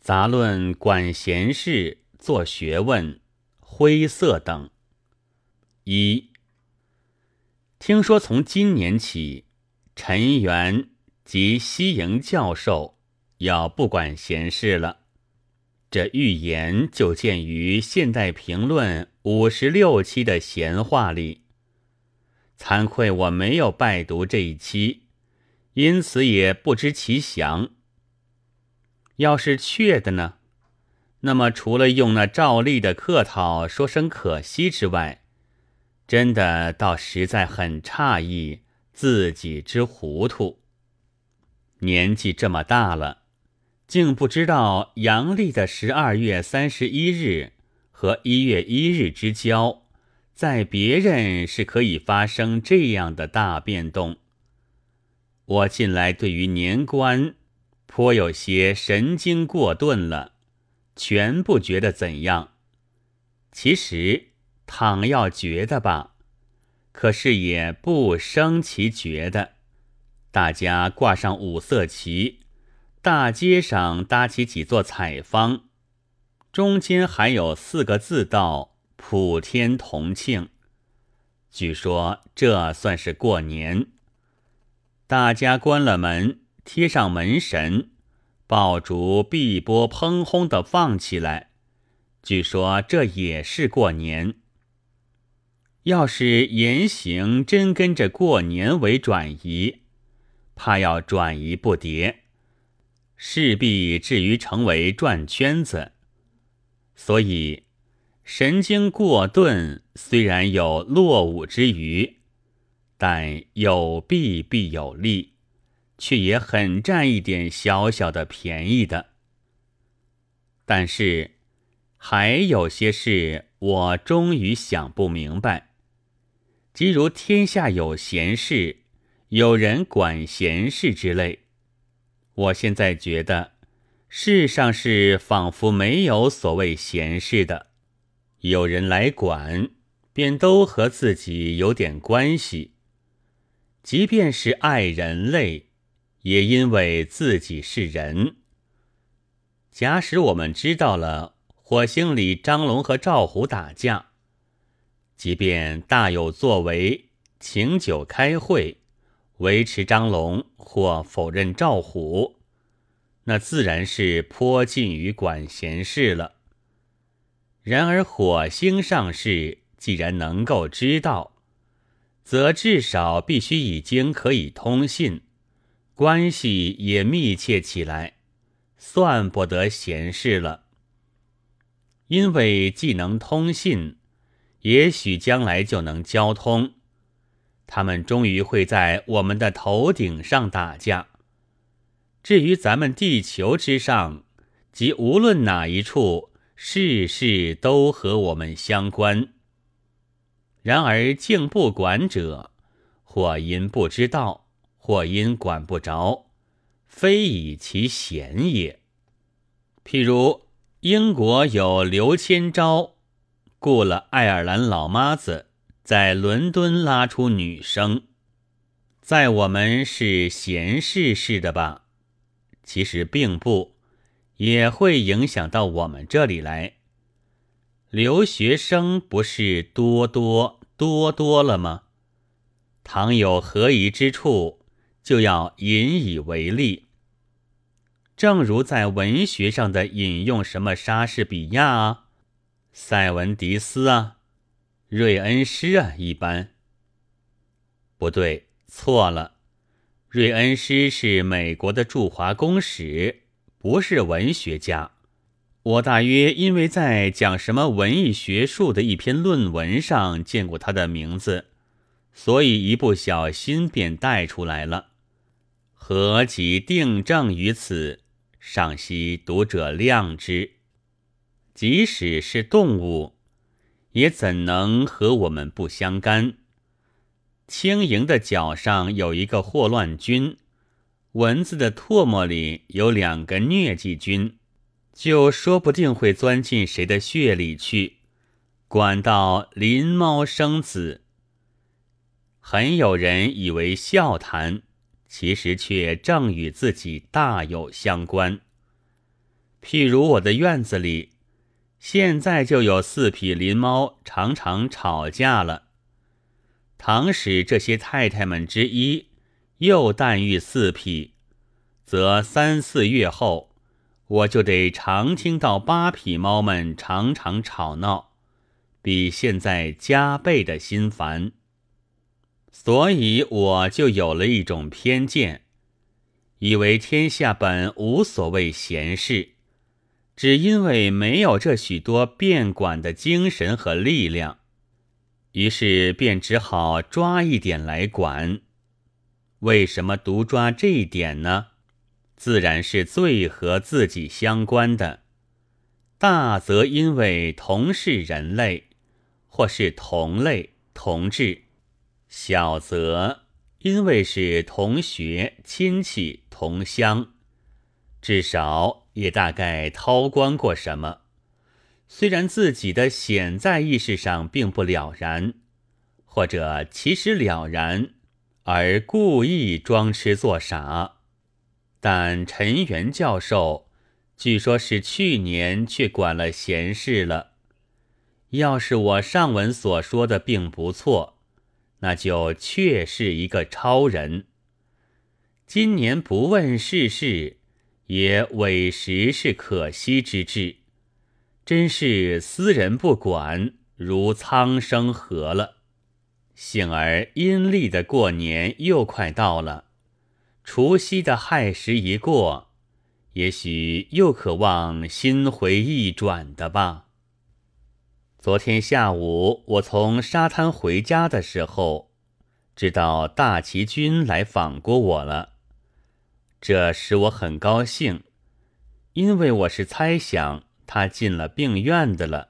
杂论管闲事、做学问、灰色等。一，听说从今年起，陈元及西营教授要不管闲事了。这预言就见于《现代评论》五十六期的闲话里。惭愧我没有拜读这一期，因此也不知其详。要是确的呢，那么除了用那照例的客套说声可惜之外，真的倒实在很诧异自己之糊涂。年纪这么大了。竟不知道阳历的十二月三十一日和一月一日之交，在别人是可以发生这样的大变动。我近来对于年关颇有些神经过钝了，全不觉得怎样。其实倘要觉得吧，可是也不生其觉得。大家挂上五色旗。大街上搭起几座彩坊，中间还有四个字道“普天同庆”。据说这算是过年。大家关了门，贴上门神，爆竹碧波砰轰的放起来。据说这也是过年。要是言行真跟着过年为转移，怕要转移不迭。势必至于成为转圈子，所以神经过钝虽然有落伍之余，但有弊必有利，却也很占一点小小的便宜的。但是还有些事我终于想不明白，即如天下有闲事，有人管闲事之类。我现在觉得，世上是仿佛没有所谓闲事的，有人来管，便都和自己有点关系。即便是爱人类，也因为自己是人。假使我们知道了火星里张龙和赵虎打架，即便大有作为，请酒开会。维持张龙或否认赵虎，那自然是颇近于管闲事了。然而火星上事既然能够知道，则至少必须已经可以通信，关系也密切起来，算不得闲事了。因为既能通信，也许将来就能交通。他们终于会在我们的头顶上打架。至于咱们地球之上，即无论哪一处，事事都和我们相关。然而竟不管者，或因不知道，或因管不着，非以其贤也。譬如英国有刘千昭，雇了爱尔兰老妈子。在伦敦拉出女生，在我们是闲事似的吧？其实并不，也会影响到我们这里来。留学生不是多多多多了吗？倘有合宜之处，就要引以为例。正如在文学上的引用，什么莎士比亚啊，塞文迪斯啊。瑞恩师啊，一般不对，错了。瑞恩师是美国的驻华公使，不是文学家。我大约因为在讲什么文艺学术的一篇论文上见过他的名字，所以一不小心便带出来了。何其定正于此，尚希读者谅之。即使是动物。也怎能和我们不相干？轻盈的脚上有一个霍乱菌，蚊子的唾沫里有两个疟疾菌，就说不定会钻进谁的血里去，管到林猫生子。很有人以为笑谈，其实却正与自己大有相关。譬如我的院子里，现在就有四匹林猫常常吵架了。倘使这些太太们之一又诞育四匹，则三四月后，我就得常听到八匹猫们常常吵闹，比现在加倍的心烦。所以我就有了一种偏见，以为天下本无所谓闲事，只因为没有这许多变管的精神和力量，于是便只好抓一点来管。为什么独抓这一点呢？自然是最和自己相关的。大则因为同是人类，或是同类同志。小则因为是同学、亲戚、同乡，至少也大概韬光过什么。虽然自己的显在意识上并不了然，或者其实了然，而故意装痴作傻。但陈元教授据说是去年却管了闲事了。要是我上文所说的并不错。那就确是一个超人。今年不问世事，也委实是可惜之至。真是私人不管，如苍生何了？幸而阴历的过年又快到了，除夕的亥时一过，也许又可望心回意转的吧。昨天下午，我从沙滩回家的时候，知道大齐军来访过我了，这使我很高兴，因为我是猜想他进了病院的了。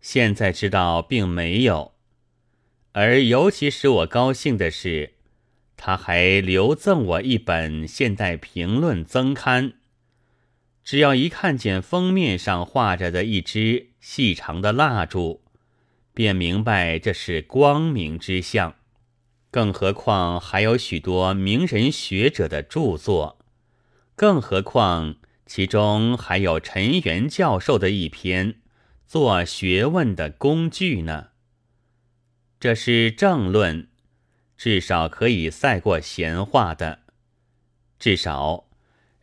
现在知道并没有，而尤其使我高兴的是，他还留赠我一本《现代评论》增刊。只要一看见封面上画着的一支细长的蜡烛，便明白这是光明之象。更何况还有许多名人学者的著作，更何况其中还有陈元教授的一篇做学问的工具呢。这是正论，至少可以赛过闲话的，至少。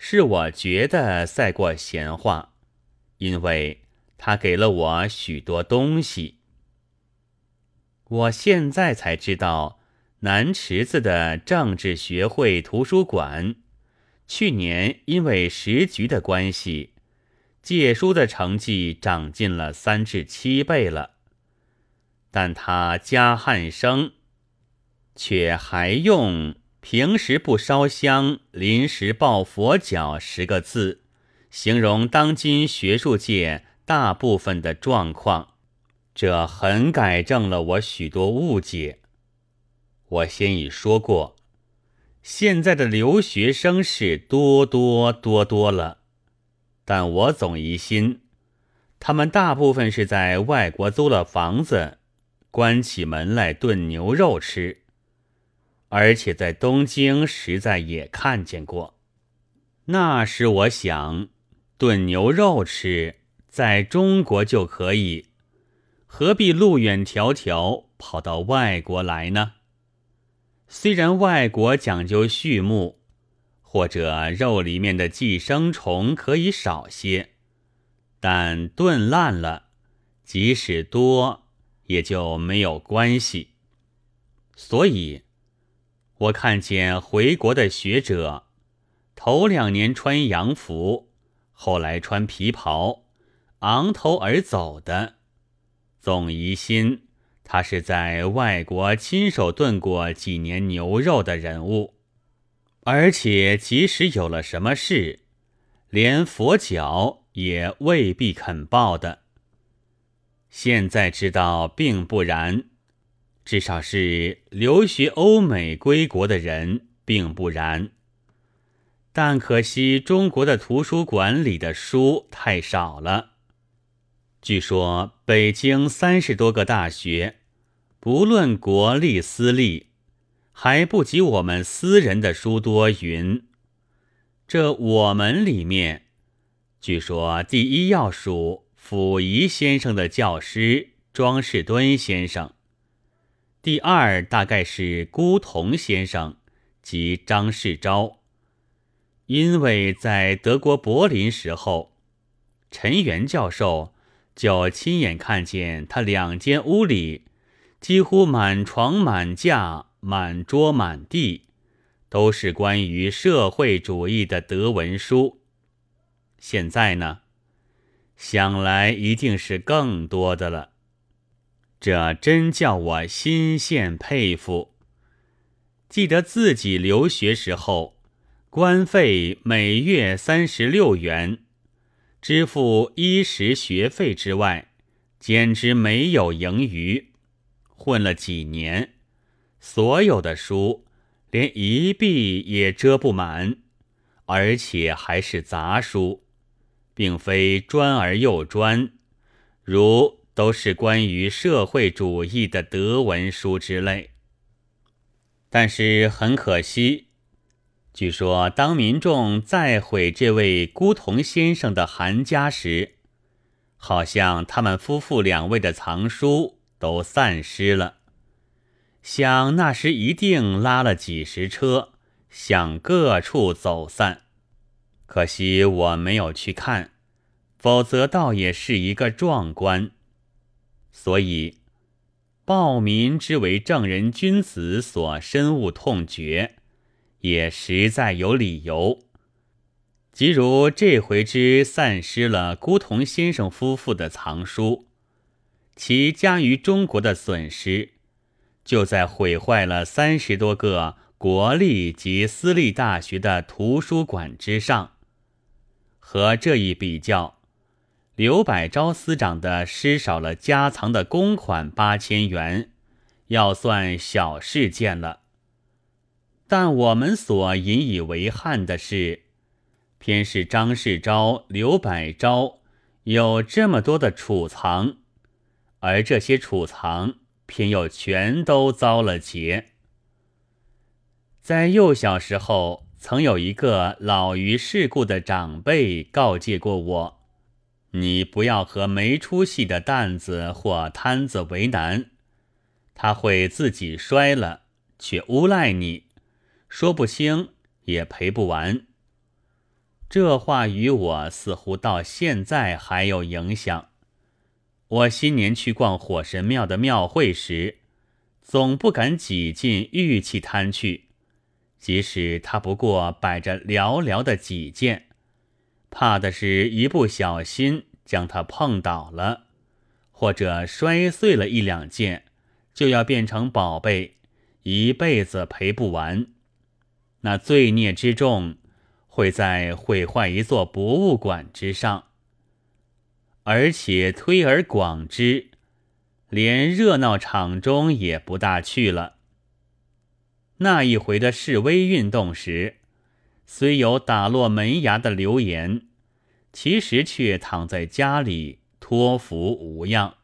是我觉得赛过闲话，因为他给了我许多东西。我现在才知道，南池子的政治学会图书馆，去年因为时局的关系，借书的成绩长进了三至七倍了。但他加汉生，却还用。平时不烧香，临时抱佛脚十个字，形容当今学术界大部分的状况，这很改正了我许多误解。我先已说过，现在的留学生是多多多多了，但我总疑心，他们大部分是在外国租了房子，关起门来炖牛肉吃。而且在东京实在也看见过，那时我想炖牛肉吃，在中国就可以，何必路远迢迢跑到外国来呢？虽然外国讲究畜牧，或者肉里面的寄生虫可以少些，但炖烂了，即使多也就没有关系，所以。我看见回国的学者，头两年穿洋服，后来穿皮袍，昂头而走的，总疑心他是在外国亲手炖过几年牛肉的人物，而且即使有了什么事，连佛脚也未必肯报的。现在知道并不然。至少是留学欧美归国的人，并不然。但可惜中国的图书馆里的书太少了。据说北京三十多个大学，不论国立私立，还不及我们私人的书多。云，这我们里面，据说第一要数溥仪先生的教师庄士敦先生，第二大概是孤童先生及张世钊，因为在德国柏林时候，陈元教授就亲眼看见他两间屋里几乎满床满架满桌满地都是关于社会主义的德文书。现在呢，想来一定是更多的了。这真叫我心羡佩服。记得自己留学时候，官费每月三十六元，支付衣食学费之外，简直没有盈余。混了几年，所有的书连一壁也遮不满，而且还是杂书。并非专而又专，如都是关于社会主义的德文书之类。但是很可惜，据说当民众再毁这位孤童先生的韩家时，好像他们夫妇两位的藏书都散失了。想那时一定拉了几十车，向各处走散。可惜我没有去看，否则倒也是一个壮观。所以，暴民之为正人君子所深恶痛绝，也实在有理由。即如这回之散失了孤童先生夫妇的藏书，其加于中国的损失，就在毁坏了三十多个国立及私立大学的图书馆之上。和这一比较，刘百昭司长的失少了家藏的公款八千元，要算小事件了。但我们所引以为憾的是，偏是张世钊、刘百昭有这么多的储藏，而这些储藏偏又全都遭了劫。在幼小时候。曾有一个老于世故的长辈告诫过我：“你不要和没出息的担子或摊子为难，他会自己摔了，却诬赖你，说不清也赔不完。”这话与我似乎到现在还有影响。我新年去逛火神庙的庙会时，总不敢挤进玉器摊去。即使他不过摆着寥寥的几件，怕的是一不小心将它碰倒了，或者摔碎了一两件，就要变成宝贝，一辈子赔不完。那罪孽之重，会在毁坏一座博物馆之上。而且推而广之，连热闹场中也不大去了。那一回的示威运动时，虽有打落门牙的流言，其实却躺在家里托福无恙。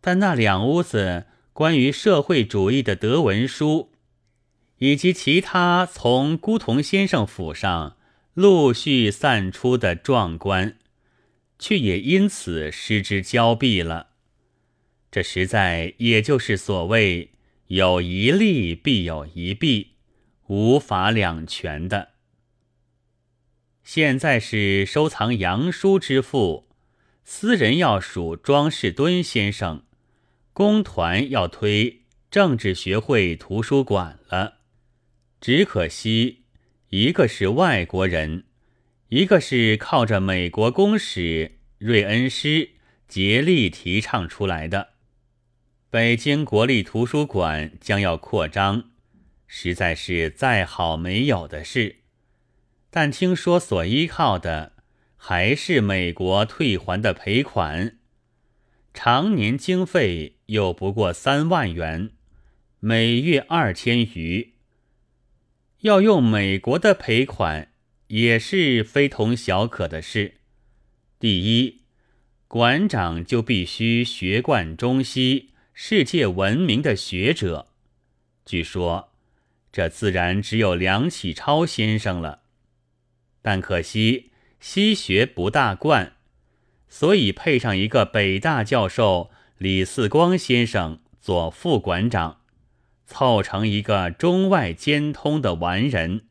但那两屋子关于社会主义的德文书，以及其他从孤童先生府上陆续散出的壮观，却也因此失之交臂了。这实在也就是所谓。有一利必有一弊，无法两全的。现在是收藏洋书之父，私人要数庄士敦先生，公团要推政治学会图书馆了。只可惜，一个是外国人，一个是靠着美国公使瑞恩师竭力提倡出来的。北京国立图书馆将要扩张，实在是再好没有的事。但听说所依靠的还是美国退还的赔款，常年经费又不过三万元，每月二千余。要用美国的赔款，也是非同小可的事。第一，馆长就必须学贯中西。世界闻名的学者，据说这自然只有梁启超先生了。但可惜西学不大惯，所以配上一个北大教授李四光先生做副馆长，凑成一个中外兼通的完人。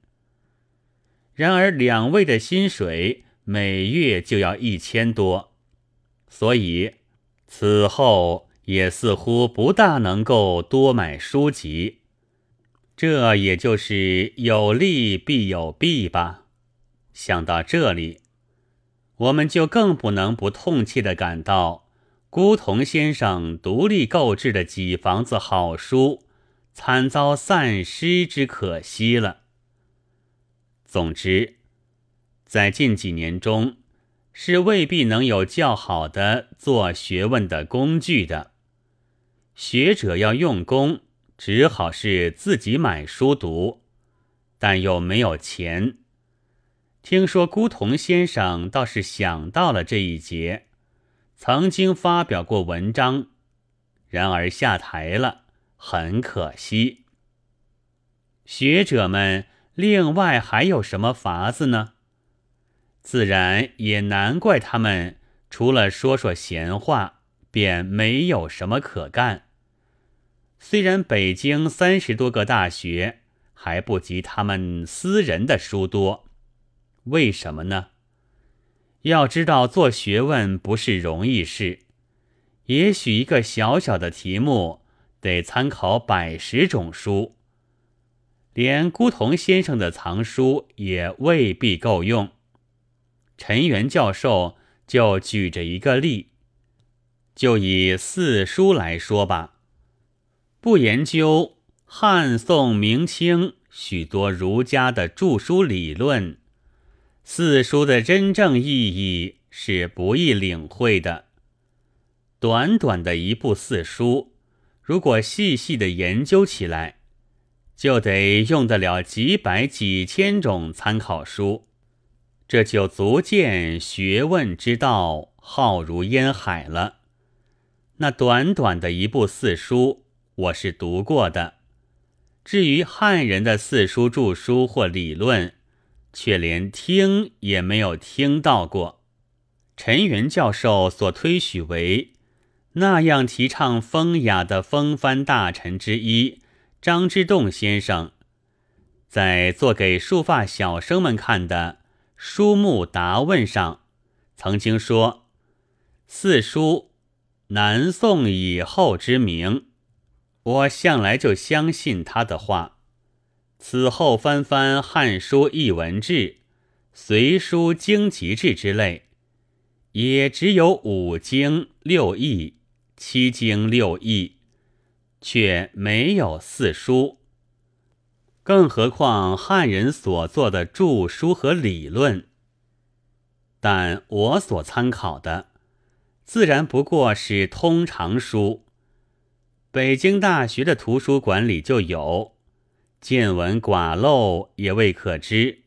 然而两位的薪水每月就要一千多，所以此后也似乎不大能够多买书籍。这也就是有利必有弊吧。想到这里，我们就更不能不痛切地感到，孤童先生独立购置的几房子好书，惨遭散失之可惜了。总之，在近几年中，是未必能有较好的做学问的工具的。学者要用功，只好是自己买书读，但又没有钱。听说孤童先生倒是想到了这一节，曾经发表过文章，然而下台了，很可惜。学者们另外还有什么法子呢？自然也难怪他们除了说说闲话，便没有什么可干。虽然北京三十多个大学还不及他们私人的书多。为什么呢？要知道做学问不是容易事，也许一个小小的题目得参考百十种书，连孤童先生的藏书也未必够用。陈元教授就举着一个例，就以四书来说吧，不研究汉宋明清许多儒家的著书理论。四书的真正意义是不易领会的。短短的一部四书，如果细细的研究起来，就得用得了几百几千种参考书，这就足见学问之道浩如烟海了。那短短的一部四书，我是读过的。至于汉人的四书著书或理论，却连听也没有听到过。陈元教授所推许为那样提倡风雅的风帆大臣之一张之洞先生，在做给书发小生们看的书目答问上，曾经说：“四书南宋以后之名。”我向来就相信他的话。此后翻翻《汉书艺文志》《隋书经籍志》之类，也只有五经六义、七经六义，却没有四书。更何况汉人所做的著书和理论，但我所参考的，自然不过是通常书。北京大学的图书馆里就有。见闻寡漏也未可知，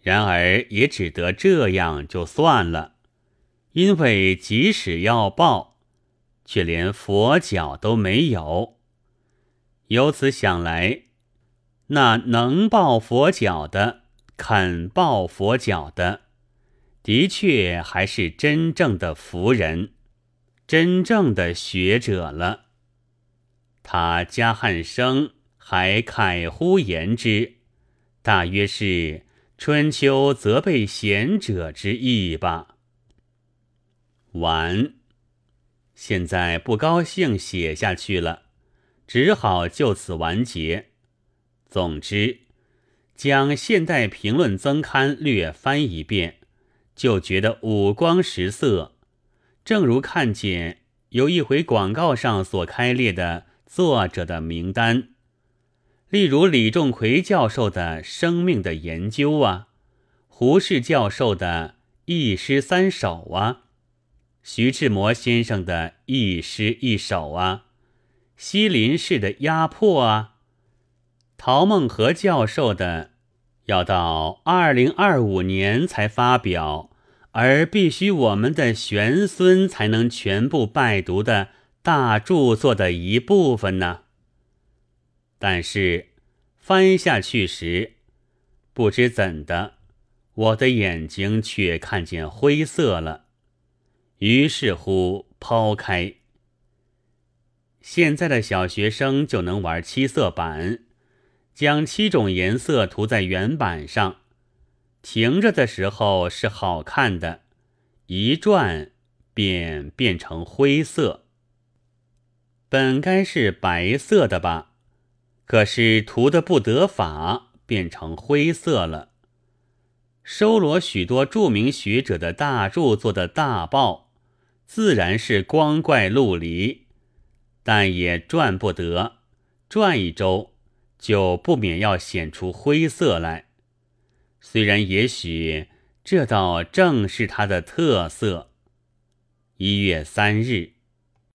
然而也只得这样就算了，因为即使要报，却连佛脚都没有。由此想来，那能抱佛脚的、肯抱佛脚的，的确还是真正的福人，真正的学者了。他加汉生。还慨乎言之，大约是春秋责备贤者之意吧。完，现在不高兴写下去了，只好就此完结。总之，将《现代评论增刊》略翻一遍，就觉得五光十色，正如看见有一回广告上所开列的作者的名单。例如李仲奎教授的生命的研究啊，胡适教授的一诗三首啊，徐志摩先生的一诗一首啊，西林氏的压迫啊，陶孟和教授的要到二零二五年才发表，而必须我们的玄孙才能全部拜读的大著作的一部分呢。但是翻下去时，不知怎的，我的眼睛却看见灰色了。于是乎，抛开。现在的小学生就能玩七色板，将七种颜色涂在圆板上，停着的时候是好看的，一转便变成灰色。本该是白色的吧，可是涂的不得法，变成灰色了。收罗许多著名学者的大著作的大报，自然是光怪陆离。但也转不得，转一周就不免要显出灰色来。虽然也许这倒正是它的特色。一月三日。